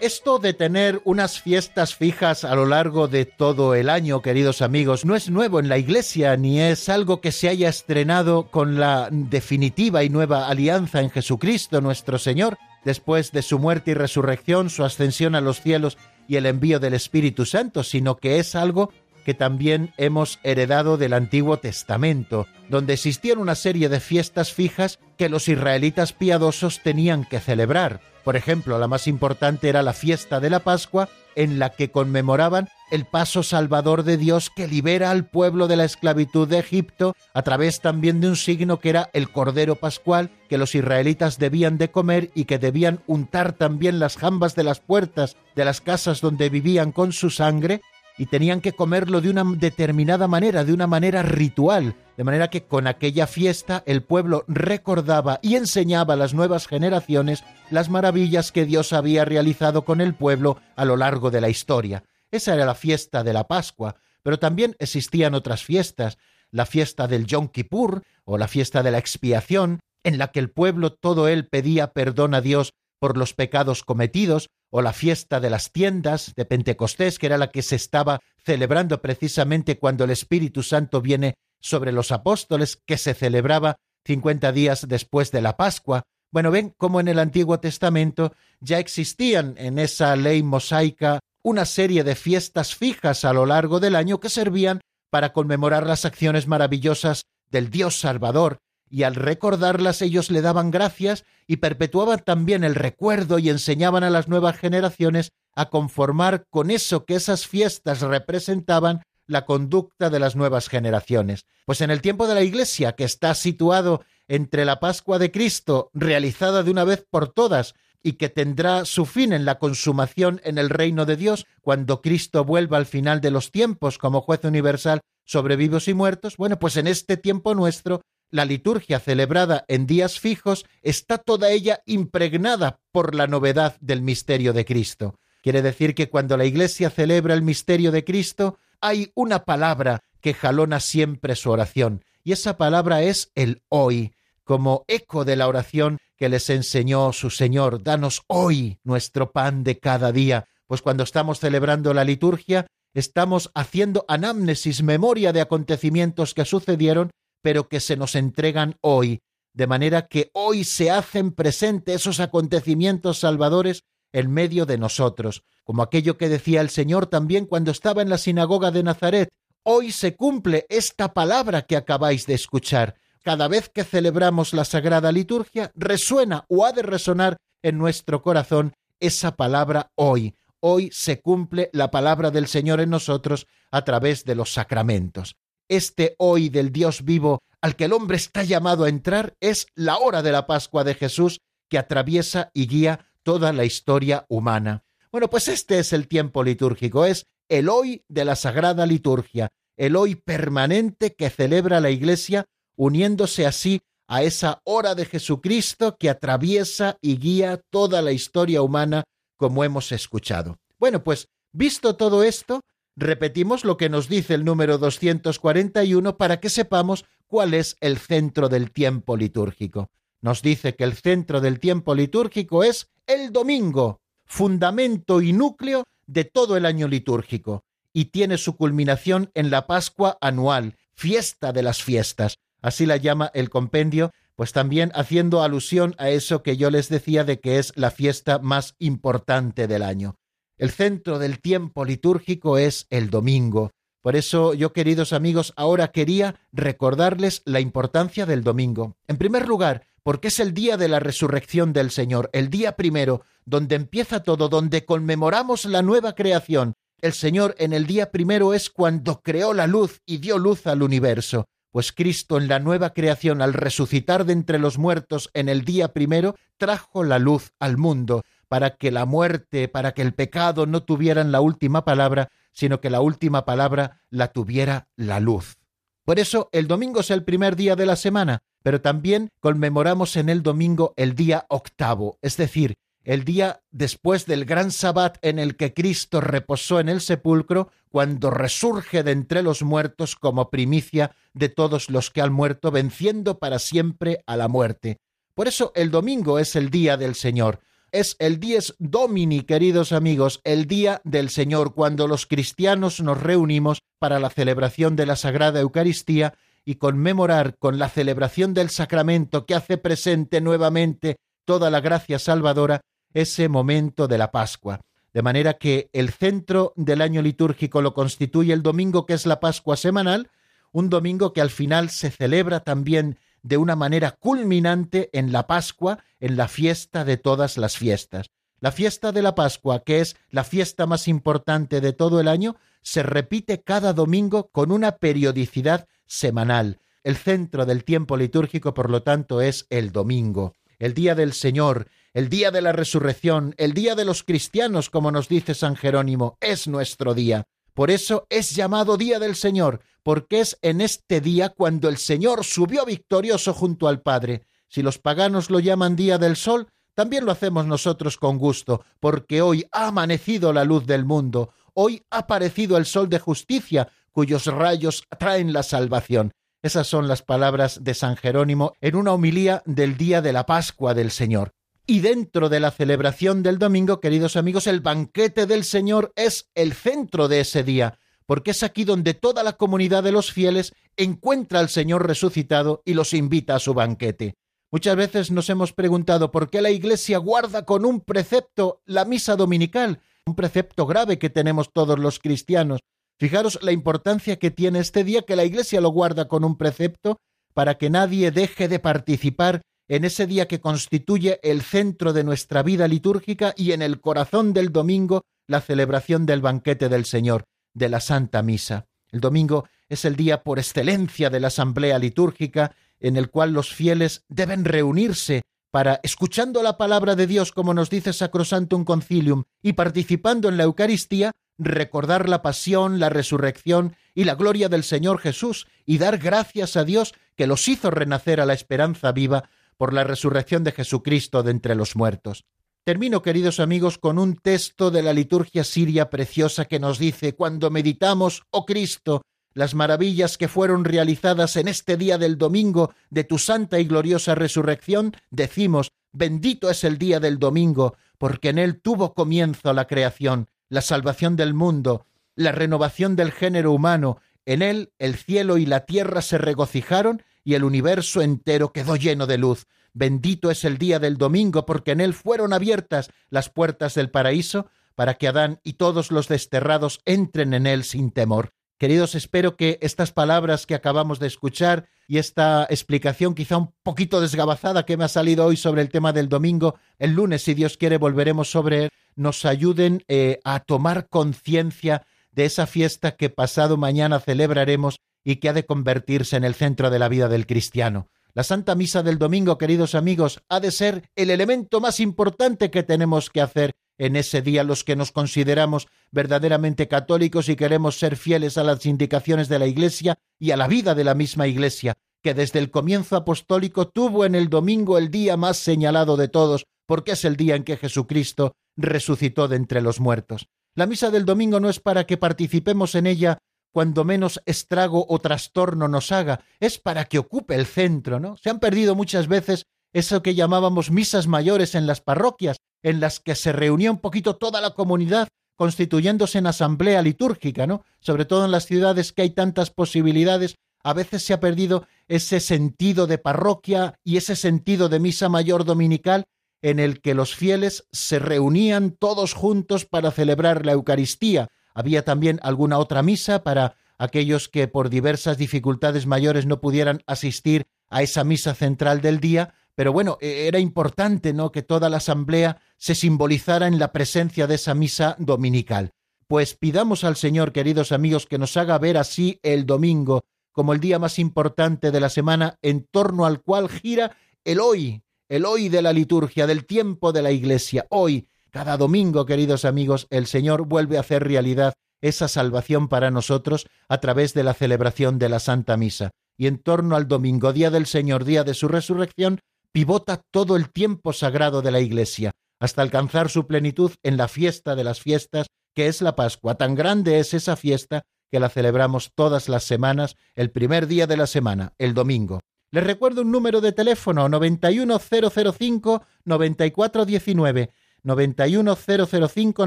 Esto de tener unas fiestas fijas a lo largo de todo el año, queridos amigos, no es nuevo en la Iglesia ni es algo que se haya estrenado con la definitiva y nueva alianza en Jesucristo nuestro Señor, después de su muerte y resurrección, su ascensión a los cielos y el envío del Espíritu Santo, sino que es algo que también hemos heredado del Antiguo Testamento, donde existían una serie de fiestas fijas que los israelitas piadosos tenían que celebrar. Por ejemplo, la más importante era la fiesta de la Pascua, en la que conmemoraban el paso salvador de Dios que libera al pueblo de la esclavitud de Egipto a través también de un signo que era el Cordero Pascual que los israelitas debían de comer y que debían untar también las jambas de las puertas de las casas donde vivían con su sangre y tenían que comerlo de una determinada manera, de una manera ritual, de manera que con aquella fiesta el pueblo recordaba y enseñaba a las nuevas generaciones las maravillas que Dios había realizado con el pueblo a lo largo de la historia. Esa era la fiesta de la Pascua, pero también existían otras fiestas, la fiesta del Yom Kippur o la fiesta de la expiación, en la que el pueblo todo él pedía perdón a Dios por los pecados cometidos, o la fiesta de las tiendas de Pentecostés, que era la que se estaba celebrando precisamente cuando el Espíritu Santo viene sobre los apóstoles, que se celebraba cincuenta días después de la Pascua. Bueno, ven cómo en el Antiguo Testamento ya existían en esa ley mosaica una serie de fiestas fijas a lo largo del año que servían para conmemorar las acciones maravillosas del Dios Salvador y al recordarlas ellos le daban gracias y perpetuaban también el recuerdo y enseñaban a las nuevas generaciones a conformar con eso que esas fiestas representaban la conducta de las nuevas generaciones. Pues en el tiempo de la Iglesia, que está situado entre la Pascua de Cristo, realizada de una vez por todas, y que tendrá su fin en la consumación en el reino de Dios, cuando Cristo vuelva al final de los tiempos como juez universal sobre vivos y muertos, bueno, pues en este tiempo nuestro, la liturgia celebrada en días fijos está toda ella impregnada por la novedad del misterio de Cristo. Quiere decir que cuando la Iglesia celebra el misterio de Cristo, hay una palabra que jalona siempre su oración, y esa palabra es el hoy, como eco de la oración que les enseñó su Señor. Danos hoy nuestro pan de cada día, pues cuando estamos celebrando la liturgia, estamos haciendo anamnesis, memoria de acontecimientos que sucedieron, pero que se nos entregan hoy, de manera que hoy se hacen presentes esos acontecimientos salvadores en medio de nosotros, como aquello que decía el Señor también cuando estaba en la sinagoga de Nazaret. Hoy se cumple esta palabra que acabáis de escuchar. Cada vez que celebramos la Sagrada Liturgia, resuena o ha de resonar en nuestro corazón esa palabra hoy. Hoy se cumple la palabra del Señor en nosotros a través de los sacramentos. Este hoy del Dios vivo al que el hombre está llamado a entrar es la hora de la Pascua de Jesús que atraviesa y guía toda la historia humana. Bueno, pues este es el tiempo litúrgico, es el hoy de la Sagrada Liturgia, el hoy permanente que celebra la Iglesia, uniéndose así a esa hora de Jesucristo que atraviesa y guía toda la historia humana, como hemos escuchado. Bueno, pues visto todo esto, repetimos lo que nos dice el número 241 para que sepamos cuál es el centro del tiempo litúrgico. Nos dice que el centro del tiempo litúrgico es el domingo, fundamento y núcleo de todo el año litúrgico, y tiene su culminación en la Pascua anual, fiesta de las fiestas. Así la llama el compendio, pues también haciendo alusión a eso que yo les decía de que es la fiesta más importante del año. El centro del tiempo litúrgico es el domingo. Por eso yo, queridos amigos, ahora quería recordarles la importancia del domingo. En primer lugar, porque es el día de la resurrección del Señor, el día primero, donde empieza todo, donde conmemoramos la nueva creación. El Señor en el día primero es cuando creó la luz y dio luz al universo, pues Cristo en la nueva creación, al resucitar de entre los muertos en el día primero, trajo la luz al mundo, para que la muerte, para que el pecado no tuvieran la última palabra, sino que la última palabra la tuviera la luz. Por eso el domingo es el primer día de la semana, pero también conmemoramos en el domingo el día octavo, es decir, el día después del gran sabbat en el que Cristo reposó en el sepulcro, cuando resurge de entre los muertos como primicia de todos los que han muerto, venciendo para siempre a la muerte. Por eso el domingo es el día del Señor. Es el dies domini, queridos amigos, el día del Señor, cuando los cristianos nos reunimos para la celebración de la Sagrada Eucaristía y conmemorar con la celebración del sacramento que hace presente nuevamente toda la gracia salvadora ese momento de la Pascua. De manera que el centro del año litúrgico lo constituye el domingo que es la Pascua semanal, un domingo que al final se celebra también de una manera culminante en la Pascua, en la fiesta de todas las fiestas. La fiesta de la Pascua, que es la fiesta más importante de todo el año, se repite cada domingo con una periodicidad semanal. El centro del tiempo litúrgico, por lo tanto, es el domingo, el día del Señor, el día de la resurrección, el día de los cristianos, como nos dice San Jerónimo, es nuestro día. Por eso es llamado Día del Señor, porque es en este día cuando el Señor subió victorioso junto al Padre. Si los paganos lo llaman Día del Sol, también lo hacemos nosotros con gusto, porque hoy ha amanecido la luz del mundo, hoy ha aparecido el sol de justicia, cuyos rayos traen la salvación. Esas son las palabras de San Jerónimo en una homilía del día de la Pascua del Señor. Y dentro de la celebración del domingo, queridos amigos, el banquete del Señor es el centro de ese día, porque es aquí donde toda la comunidad de los fieles encuentra al Señor resucitado y los invita a su banquete. Muchas veces nos hemos preguntado por qué la Iglesia guarda con un precepto la misa dominical, un precepto grave que tenemos todos los cristianos. Fijaros la importancia que tiene este día que la Iglesia lo guarda con un precepto para que nadie deje de participar en ese día que constituye el centro de nuestra vida litúrgica y en el corazón del domingo la celebración del banquete del Señor, de la Santa Misa. El domingo es el día por excelencia de la asamblea litúrgica en el cual los fieles deben reunirse para, escuchando la palabra de Dios como nos dice Sacrosantum Concilium y participando en la Eucaristía, recordar la pasión, la resurrección y la gloria del Señor Jesús y dar gracias a Dios que los hizo renacer a la esperanza viva por la resurrección de Jesucristo de entre los muertos. Termino, queridos amigos, con un texto de la liturgia siria preciosa que nos dice, cuando meditamos, oh Cristo, las maravillas que fueron realizadas en este día del domingo de tu santa y gloriosa resurrección, decimos, bendito es el día del domingo, porque en él tuvo comienzo la creación, la salvación del mundo, la renovación del género humano, en él el cielo y la tierra se regocijaron y el universo entero quedó lleno de luz. Bendito es el día del domingo, porque en él fueron abiertas las puertas del paraíso, para que Adán y todos los desterrados entren en él sin temor. Queridos, espero que estas palabras que acabamos de escuchar y esta explicación quizá un poquito desgabazada que me ha salido hoy sobre el tema del domingo, el lunes, si Dios quiere, volveremos sobre él, nos ayuden eh, a tomar conciencia de esa fiesta que pasado mañana celebraremos y que ha de convertirse en el centro de la vida del cristiano. La Santa Misa del domingo, queridos amigos, ha de ser el elemento más importante que tenemos que hacer en ese día los que nos consideramos verdaderamente católicos y queremos ser fieles a las indicaciones de la Iglesia y a la vida de la misma Iglesia, que desde el comienzo apostólico tuvo en el domingo el día más señalado de todos, porque es el día en que Jesucristo resucitó de entre los muertos. La misa del domingo no es para que participemos en ella cuando menos estrago o trastorno nos haga, es para que ocupe el centro, ¿no? Se han perdido muchas veces eso que llamábamos misas mayores en las parroquias, en las que se reunía un poquito toda la comunidad constituyéndose en asamblea litúrgica, ¿no? Sobre todo en las ciudades que hay tantas posibilidades, a veces se ha perdido ese sentido de parroquia y ese sentido de misa mayor dominical en el que los fieles se reunían todos juntos para celebrar la Eucaristía. Había también alguna otra misa para aquellos que por diversas dificultades mayores no pudieran asistir a esa misa central del día, pero bueno, e-, era importante, ¿no?, que toda la asamblea se simbolizara en la presencia de esa misa dominical. Pues pidamos al Señor, queridos amigos, que nos haga ver así el domingo como el día más importante de la semana en torno al cual gira el hoy, el hoy de la liturgia, del tiempo de la Iglesia. Hoy, cada domingo, queridos amigos, el Señor vuelve a hacer realidad esa salvación para nosotros a través de la celebración de la Santa Misa. Y en torno al domingo, día del Señor, día de su resurrección, pivota todo el tiempo sagrado de la Iglesia, hasta alcanzar su plenitud en la fiesta de las fiestas, que es la Pascua. Tan grande es esa fiesta que la celebramos todas las semanas, el primer día de la semana, el domingo. Les recuerdo un número de teléfono 91005 9419 91005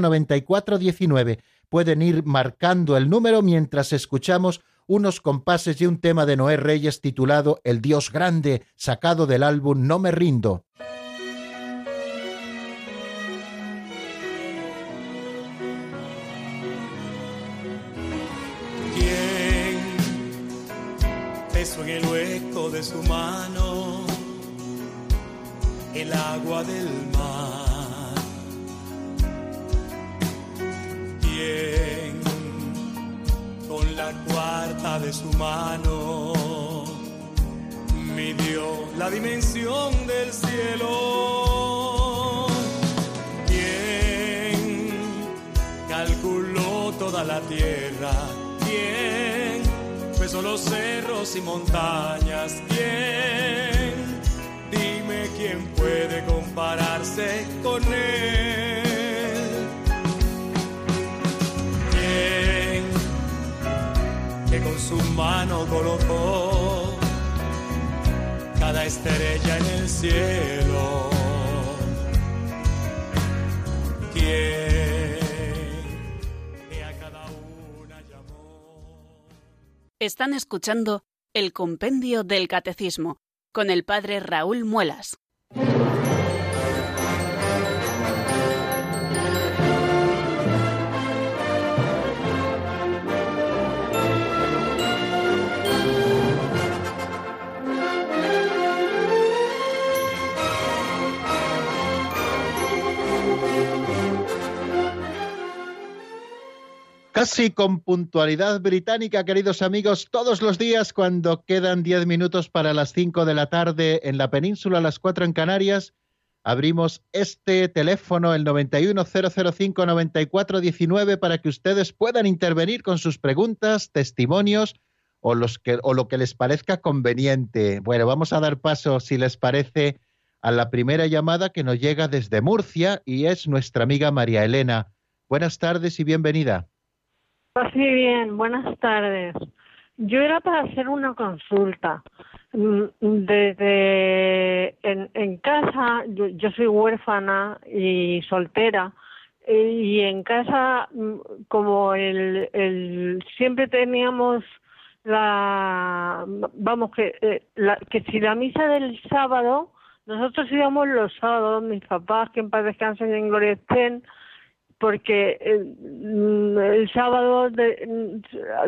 9419. Pueden ir marcando el número mientras escuchamos unos compases de un tema de Noé Reyes titulado El Dios Grande, sacado del álbum No me rindo. en el hueco de su mano el agua del de su mano midió la dimensión del cielo? ¿Quién calculó toda la tierra? ¿Quién? son los cerros y montañas. ¿Quién? Dime quién puede compararse con él. Su mano colocó cada estrella en el cielo. ¿Quién? Están escuchando el Compendio del Catecismo con el Padre Raúl Muelas. Así con puntualidad británica, queridos amigos, todos los días cuando quedan 10 minutos para las 5 de la tarde en la península, las 4 en Canarias, abrimos este teléfono, el 910059419, para que ustedes puedan intervenir con sus preguntas, testimonios o lo que les parezca conveniente. Bueno, vamos a dar paso, si les parece, a la primera llamada que nos llega desde Murcia y es nuestra amiga María Elena. Buenas tardes y bienvenida. Así bien, buenas tardes. Yo era para hacer una consulta. Mm, desde en, casa, yo, soy huérfana y soltera, y en casa, mm, como el, siempre teníamos la, vamos, que, eh, la, que si la misa del sábado, nosotros íbamos los sábados, mis papás, que en paz en gloria estén, porque el, sábado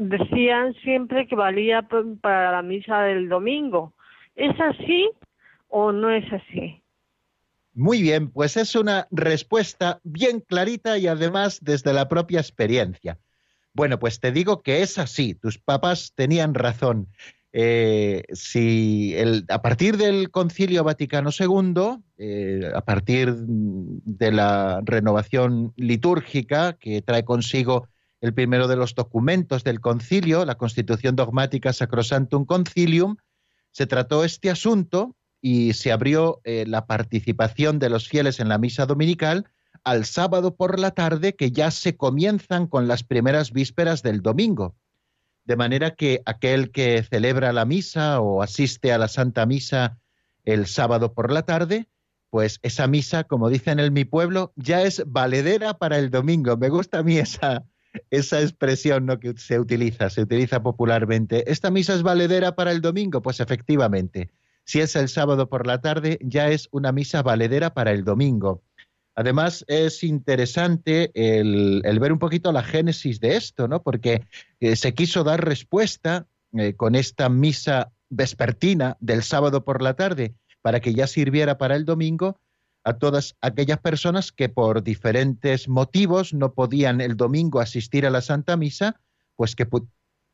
decían siempre que valía para la misa del domingo. ¿Es así o no es así? Muy bien, pues es una respuesta bien clarita y además desde la propia experiencia. Bueno, pues te digo que es así, tus papás tenían razón. Eh, si a partir del Concilio Vaticano II, eh, a partir de la renovación litúrgica que trae consigo el primero de los documentos del concilio, la Constitución Dogmática Sacrosantum Concilium, se trató este asunto y se abrió eh, la participación de los fieles en la misa dominical al sábado por la tarde, que ya se comienzan con las primeras vísperas del domingo de manera que aquel que celebra la misa o asiste a la Santa Misa el sábado por la tarde, pues esa misa, como dicen en mi pueblo, ya es valedera para el domingo. Me gusta a mí esa, esa expresión ¿no? que se utiliza, se utiliza popularmente. ¿Esta misa es valedera para el domingo? Pues efectivamente, si es el sábado por la tarde, ya es una misa valedera para el domingo. Además, es interesante el, ver un poquito la génesis de esto, ¿no? Porque eh, se quiso dar respuesta eh, con esta misa vespertina del sábado por la tarde para que ya sirviera para el domingo a todas aquellas personas que por diferentes motivos no podían el domingo asistir a la Santa Misa, pues que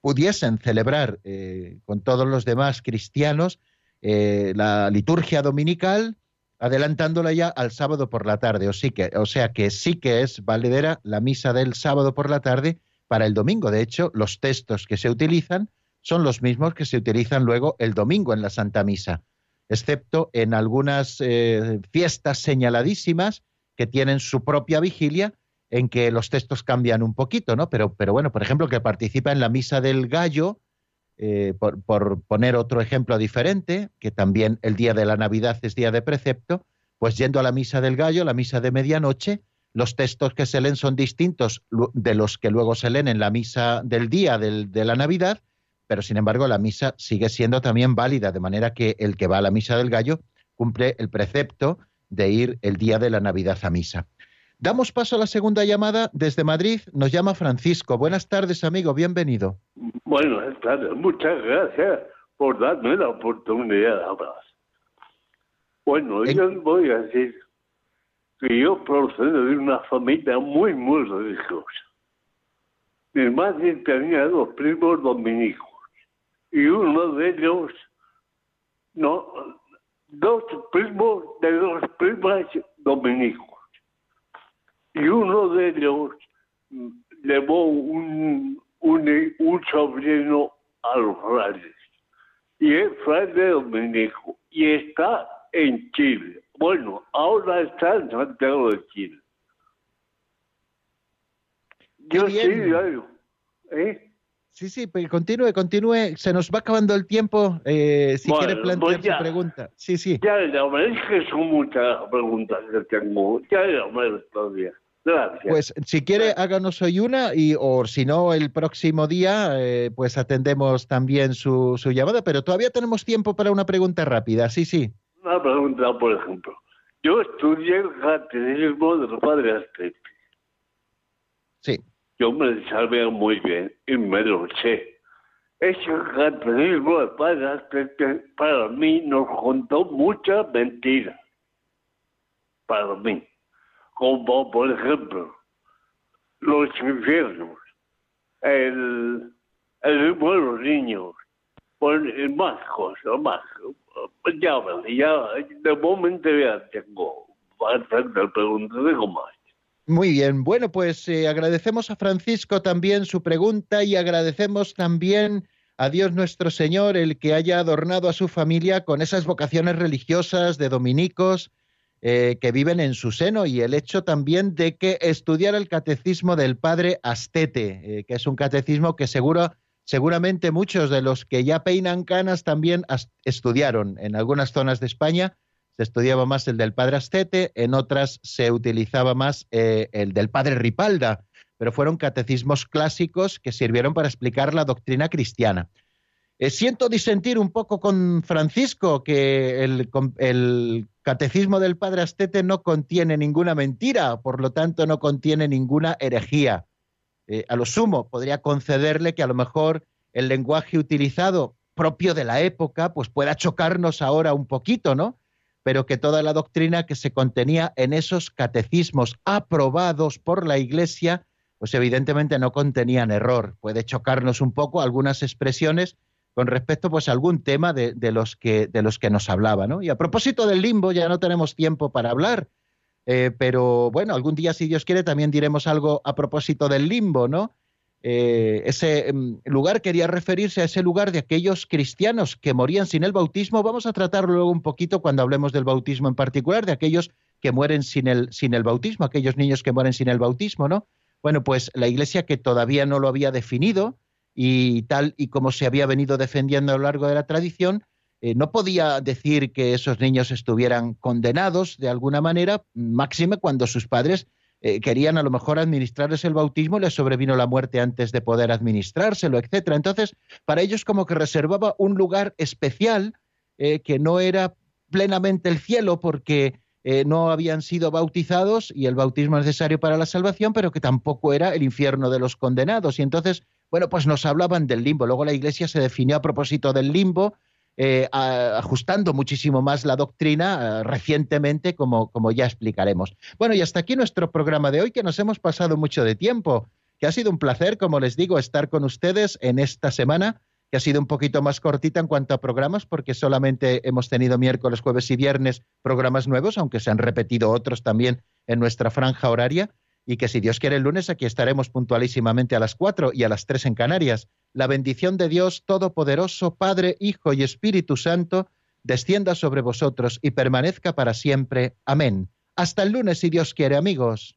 pudiesen celebrar eh, con todos los demás cristianos la liturgia dominical adelantándola ya al sábado por la tarde. O, sí que, o sea que sí que es valedera la misa del sábado por la tarde para el domingo. De hecho, los textos que se utilizan son los mismos que se utilizan luego el domingo en la Santa Misa, excepto en algunas eh, fiestas señaladísimas que tienen su propia vigilia en que los textos cambian un poquito, ¿no? Pero, pero bueno, por ejemplo, que participa en la misa del gallo, eh, por, poner otro ejemplo diferente, que también el día de la Navidad es día de precepto, pues yendo a la misa del gallo, la misa de medianoche, los textos que se leen son distintos de los que luego se leen en la misa del día de la Navidad, pero sin embargo la misa sigue siendo también válida, de manera que el que va a la misa del gallo cumple el precepto de ir el día de la Navidad a misa. Damos paso a la segunda llamada. Desde Madrid nos llama Francisco. Buenas tardes, amigo. Bienvenido. Buenas tardes. Muchas gracias por darme la oportunidad de hablar. Bueno, yo voy a decir que yo procedo de una familia muy, muy religiosa. Mi madre tenía dos primos dominicos y uno de ellos, no, dos primos de dos primas dominicos y uno de ellos llevó un, un, un sobrino a los frailes y es fraile dominico y está en Chile. Bueno, ahora está en Santiago de Chile. Yo sí, yo, ¿eh? Sí, sí, pero continúe, continúe. Se nos va acabando el tiempo. Eh, si quiere plantear pues su pregunta. Sí, sí. Ya, ya, es que son muchas preguntas que tengo. Ya, ya me todavía. Pues si quiere, háganos hoy una y o si no, el próximo día, eh, pues atendemos también su, su, llamada, pero todavía tenemos tiempo para una pregunta rápida, sí, sí. Una pregunta, por ejemplo. Yo estudié el catecismo de los padres Sí. Yo me sabía muy bien y me lo sé. Ese catecismo de padres para mí nos contó muchas mentiras. Para mí como por ejemplo los infiernos, el, el los niños, pues más cosas, más. Ya, ya, de momento ya tengo bastante preguntas, digo más. Muy bien, bueno, pues eh, agradecemos a Francisco también su pregunta y agradecemos también a Dios nuestro Señor el que haya adornado a su familia con esas vocaciones religiosas de dominicos eh, que viven en su seno y el hecho también de que estudiara el catecismo del padre Astete, eh, que es un catecismo que seguro, seguramente muchos de los que ya peinan canas también estudiaron en algunas zonas de España se estudiaba más el del padre Astete, en otras se utilizaba más eh, el del padre Ripalda, pero fueron catecismos clásicos que sirvieron para explicar la doctrina cristiana. Eh, siento disentir un poco con Francisco que el, catecismo del padre Astete no contiene ninguna mentira, por lo tanto no contiene ninguna herejía. Eh, a lo sumo, podría concederle que a lo mejor el lenguaje utilizado propio de la época, pues pueda chocarnos ahora un poquito, ¿no? Pero que toda la doctrina que se contenía en esos catecismos aprobados por la Iglesia, pues evidentemente no contenían error. Puede chocarnos un poco algunas expresiones con respecto pues, a algún tema de, los, que, de los que nos hablaba. ¿no? Y a propósito del limbo, ya no tenemos tiempo para hablar, eh, pero bueno, algún día, si Dios quiere, también diremos algo a propósito del limbo, ¿no? Eh, ese mm, lugar quería referirse a ese lugar de aquellos cristianos que morían sin el bautismo. Vamos a tratarlo luego un poquito cuando hablemos del bautismo en particular, de aquellos que mueren sin el, sin el bautismo, aquellos niños que mueren sin el bautismo, ¿no? Bueno, pues la Iglesia que todavía no lo había definido y tal y como se había venido defendiendo a lo largo de la tradición, eh, no podía decir que esos niños estuvieran condenados de alguna manera, máxime cuando sus padres eh, querían a lo mejor administrarles el bautismo, les sobrevino la muerte antes de poder administrárselo, etcétera. Entonces, para ellos como que reservaba un lugar especial eh, que no era plenamente el cielo porque eh, no habían sido bautizados y el bautismo es necesario para la salvación, pero que tampoco era el infierno de los condenados. Y entonces, bueno, pues nos hablaban del limbo. Luego la Iglesia se definió a propósito del limbo, eh, ajustando muchísimo más la doctrina eh, recientemente, como, como ya explicaremos. Bueno, y hasta aquí nuestro programa de hoy, que nos hemos pasado mucho de tiempo, que ha sido un placer, como les digo, estar con ustedes en esta semana, que ha sido un poquito más cortita en cuanto a programas, porque solamente hemos tenido miércoles, jueves y viernes programas nuevos, aunque se han repetido otros también en nuestra franja horaria y que si Dios quiere el lunes aquí estaremos puntualísimamente a las 4 y a las 3 en Canarias. La bendición de Dios Todopoderoso, Padre, Hijo y Espíritu Santo, descienda sobre vosotros y permanezca para siempre. Amén. Hasta el lunes si Dios quiere, amigos.